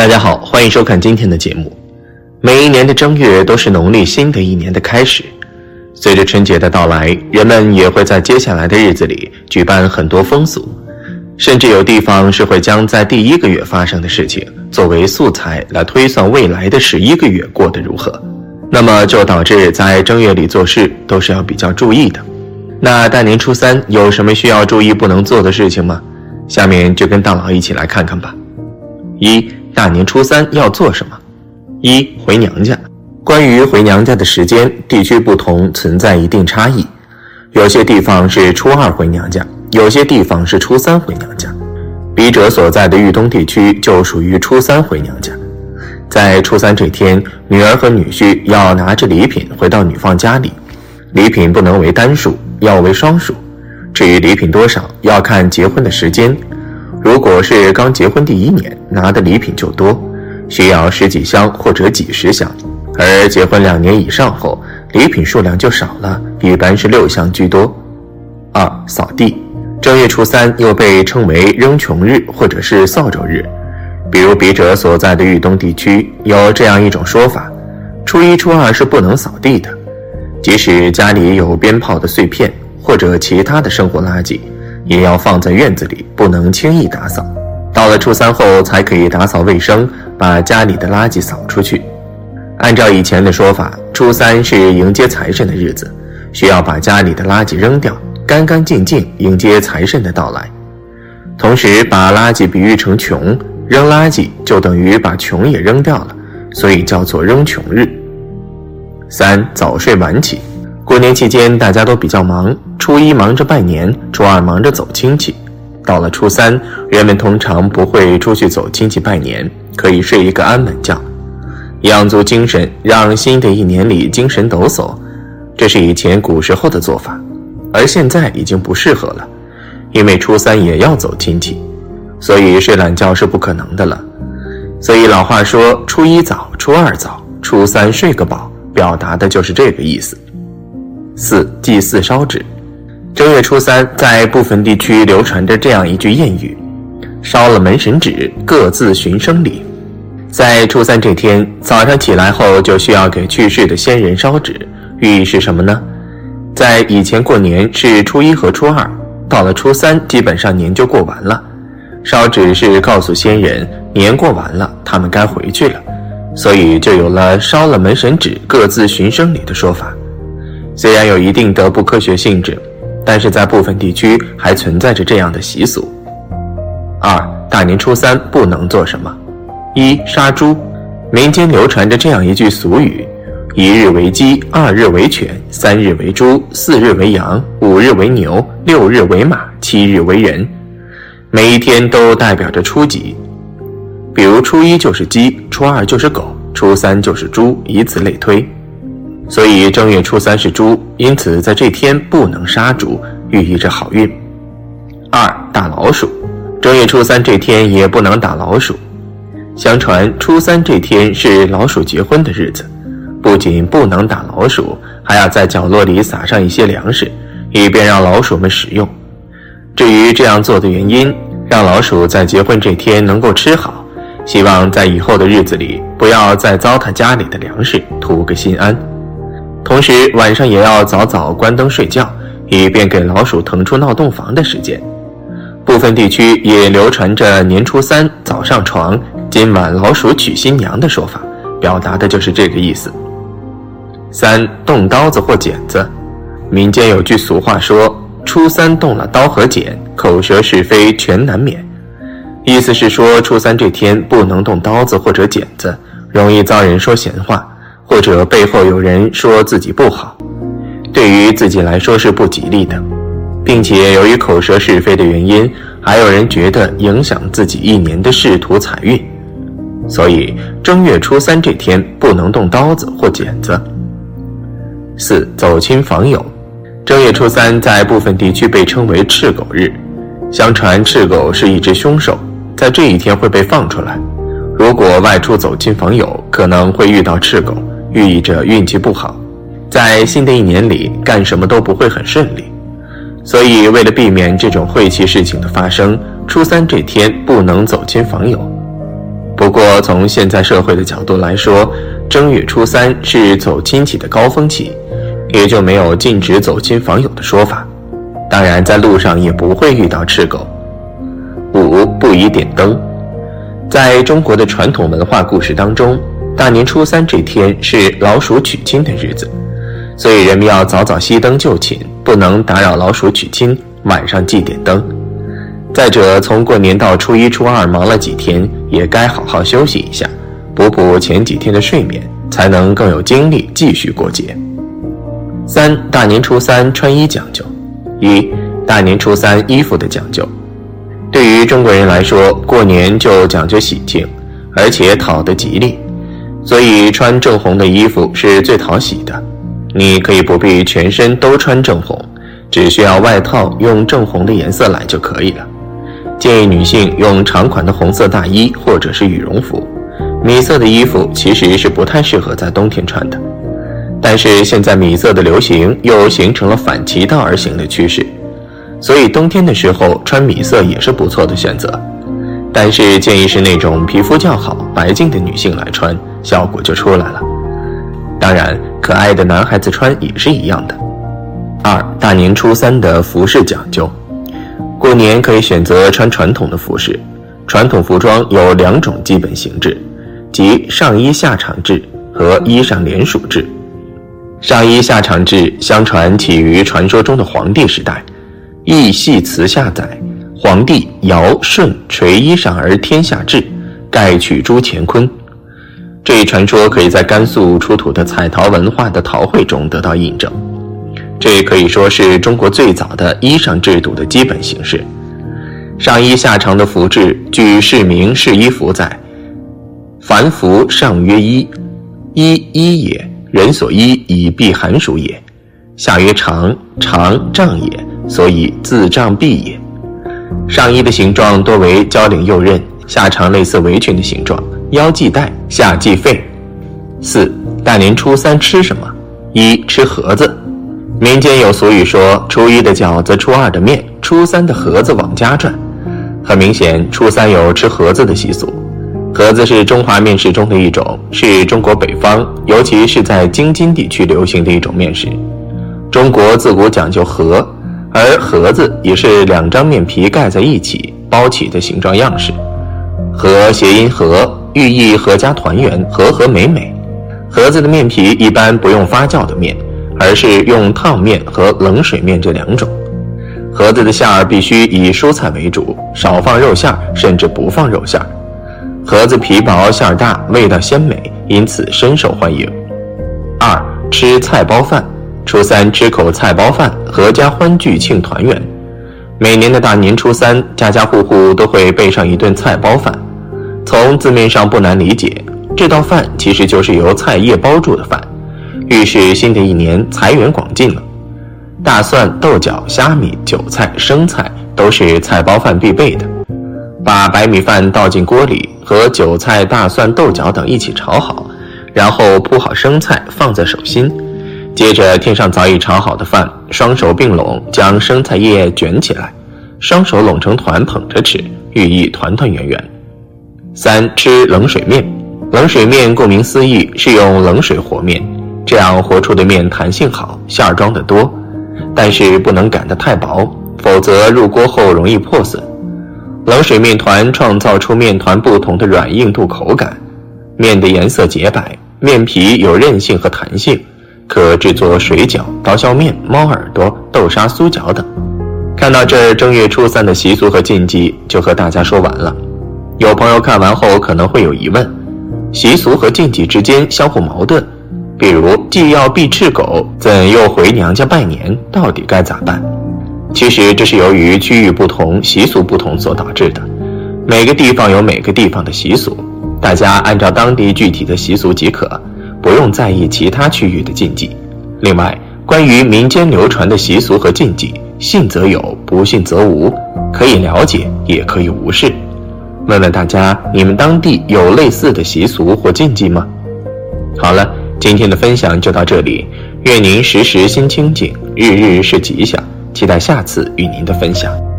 大家好，欢迎收看今天的节目。每一年的正月都是农历新的一年的开始。随着春节的到来，人们也会在接下来的日子里举办很多风俗，甚至有地方是会将在第一个月发生的事情作为素材来推算未来的十一个月过得如何。那么就导致在正月里做事都是要比较注意的。那大年初三有什么需要注意不能做的事情吗？下面就跟大佬一起来看看吧。一大年初三要做什么？一回娘家。关于回娘家的时间，地区不同，存在一定差异。有些地方是初二回娘家，有些地方是初三回娘家。笔者所在的豫东地区就属于初三回娘家。在初三这天，女儿和女婿要拿着礼品回到女方家里，礼品不能为单数，要为双数。至于礼品多少，要看结婚的时间。如果是刚结婚第一年，拿的礼品就多，需要十几箱或者几十箱；而结婚两年以上后，礼品数量就少了，一般是六箱居多。二、扫地。正月初三又被称为扔穷日或者是扫帚日。比如笔者所在的豫东地区有这样一种说法：初一、初二是不能扫地的，即使家里有鞭炮的碎片或者其他的生活垃圾。也要放在院子里，不能轻易打扫。到了初三后，才可以打扫卫生，把家里的垃圾扫出去。按照以前的说法，初三是迎接财神的日子，需要把家里的垃圾扔掉，干干净净迎接财神的到来。同时，把垃圾比喻成穷，扔垃圾就等于把穷也扔掉了，所以叫做扔穷日。三早睡晚起。过年期间，大家都比较忙。初一忙着拜年，初二忙着走亲戚，到了初三，人们通常不会出去走亲戚拜年，可以睡一个安稳觉，养足精神，让新的一年里精神抖擞。这是以前古时候的做法，而现在已经不适合了，因为初三也要走亲戚，所以睡懒觉是不可能的了。所以老话说：“初一早，初二早，初三睡个饱”，表达的就是这个意思。四祭祀烧纸，正月初三，在部分地区流传着这样一句谚语：“烧了门神纸，各自寻生礼。”在初三这天早上起来后，就需要给去世的先人烧纸，寓意是什么呢？在以前过年是初一和初二，到了初三，基本上年就过完了。烧纸是告诉先人年过完了，他们该回去了，所以就有了“烧了门神纸，各自寻生礼”的说法。虽然有一定的不科学性质，但是在部分地区还存在着这样的习俗。二大年初三不能做什么？一杀猪。民间流传着这样一句俗语：一日为鸡，二日为犬，三日为猪，四日为羊，五日为牛，六日为马，七日为人。每一天都代表着初几，比如初一就是鸡，初二就是狗，初三就是猪，以此类推。所以正月初三是猪，因此在这天不能杀猪，寓意着好运。二打老鼠，正月初三这天也不能打老鼠。相传初三这天是老鼠结婚的日子，不仅不能打老鼠，还要在角落里撒上一些粮食，以便让老鼠们食用。至于这样做的原因，让老鼠在结婚这天能够吃好，希望在以后的日子里不要再糟蹋家里的粮食，图个心安。同时，晚上也要早早关灯睡觉，以便给老鼠腾出闹洞房的时间。部分地区也流传着年初三早上床，今晚老鼠娶新娘的说法，表达的就是这个意思。三动刀子或剪子，民间有句俗话说：“初三动了刀和剪，口舌是非全难免。”意思是说，初三这天不能动刀子或者剪子，容易遭人说闲话。或者背后有人说自己不好，对于自己来说是不吉利的，并且由于口舌是非的原因，还有人觉得影响自己一年的仕途财运，所以正月初三这天不能动刀子或剪子。四走亲访友，正月初三在部分地区被称为赤狗日，相传赤狗是一只凶兽，在这一天会被放出来，如果外出走亲访友，可能会遇到赤狗。寓意着运气不好，在新的一年里干什么都不会很顺利，所以为了避免这种晦气事情的发生，初三这天不能走亲访友。不过从现在社会的角度来说，正月初三是走亲戚的高峰期，也就没有禁止走亲访友的说法。当然，在路上也不会遇到赤狗。五不宜点灯，在中国的传统文化故事当中，大年初三这天是老鼠娶亲的日子，所以人们要早早熄灯就寝，不能打扰老鼠娶亲，晚上忌点灯。再者，从过年到初一、初二忙了几天，也该好好休息一下，补补前几天的睡眠，才能更有精力继续过节。三大年初三穿衣讲究。一大年初三衣服的讲究，对于中国人来说，过年就讲究喜庆，而且讨得吉利，所以穿正红的衣服是最讨喜的。你可以不必全身都穿正红，只需要外套用正红的颜色来就可以了。建议女性用长款的红色大衣或者是羽绒服，米色的衣服其实是不太适合在冬天穿的。但是现在米色的流行又形成了反其道而行的趋势，所以冬天的时候穿米色也是不错的选择。但是建议是那种皮肤较好、白净的女性来穿，效果就出来了。当然，可爱的男孩子穿也是一样的。二大年初三的服饰讲究，过年可以选择穿传统的服饰。传统服装有两种基本形制，即上衣下长制和衣裳连署制。上衣下长制，相传起于传说中的黄帝时代，义系辞下载：黄帝尧舜垂衣裳而天下治，盖取诸乾坤。这一传说可以在甘肃出土的彩陶文化的陶绘中得到印证。这可以说是中国最早的衣裳制度的基本形式。上衣下长的服制，据释名释衣服载：凡服上曰衣，衣衣也。人所衣以避寒暑也，下曰长，长丈也，所以自丈避也。上衣的形状多为交领右衽，下长类似围裙的形状，腰系带，下系费。四大年初三吃什么？一吃盒子。民间有俗语说：初一的饺子，初二的面，初三的盒子往家转。很明显，初三有吃盒子的习俗。盒子是中华面食中的一种，是中国北方，尤其是在京津地区流行的一种面食。中国自古讲究和，而盒子也是两张面皮盖在一起包起的形状样式。和谐音和，寓意阖家团圆，和和美美。盒子的面皮一般不用发酵的面，而是用烫面和冷水面这两种。盒子的馅儿必须以蔬菜为主，少放肉馅儿，甚至不放肉馅儿。盒子皮薄馅儿大，味道鲜美，因此深受欢迎。二吃菜包饭，初三吃口菜包饭，阖家欢聚庆团圆。每年的大年初三，家家户户都会备上一顿菜包饭。从字面上不难理解，这道饭其实就是由菜叶包住的饭，预示新的一年财源广进了。大蒜、豆角、虾米、韭菜、生菜都是菜包饭必备的。把白米饭倒进锅里。和韭菜、大蒜、豆角等一起炒好，然后铺好生菜放在手心，接着添上早已炒好的饭，双手并拢将生菜叶卷起来，双手拢成团捧着吃，寓意团团圆圆。三吃冷水面，冷水面顾名思义是用冷水和面，这样和出的面弹性好，馅儿装的多，但是不能擀得太薄，否则入锅后容易破损。冷水面团创造出面团不同的软硬度口感，面的颜色洁白，面皮有韧性和弹性，可制作水饺、刀削面、猫耳朵、豆沙酥饺等。看到这儿，正月初三的习俗和禁忌就和大家说完了。有朋友看完后可能会有疑问：习俗和禁忌之间相互矛盾，比如既要避赤狗，怎又回娘家拜年？到底该咋办？其实这是由于区域不同、习俗不同所导致的。每个地方有每个地方的习俗，大家按照当地具体的习俗即可，用在意其他区域的禁忌。另外，关于民间流传的习俗和禁忌，信则有，不信则无，可以了解，也可以无视。问问大家，你们当地有类似的习俗或禁忌吗？好了，今天的分享就到这里，愿您时时心清静，日日是吉祥。期待下次与您的分享。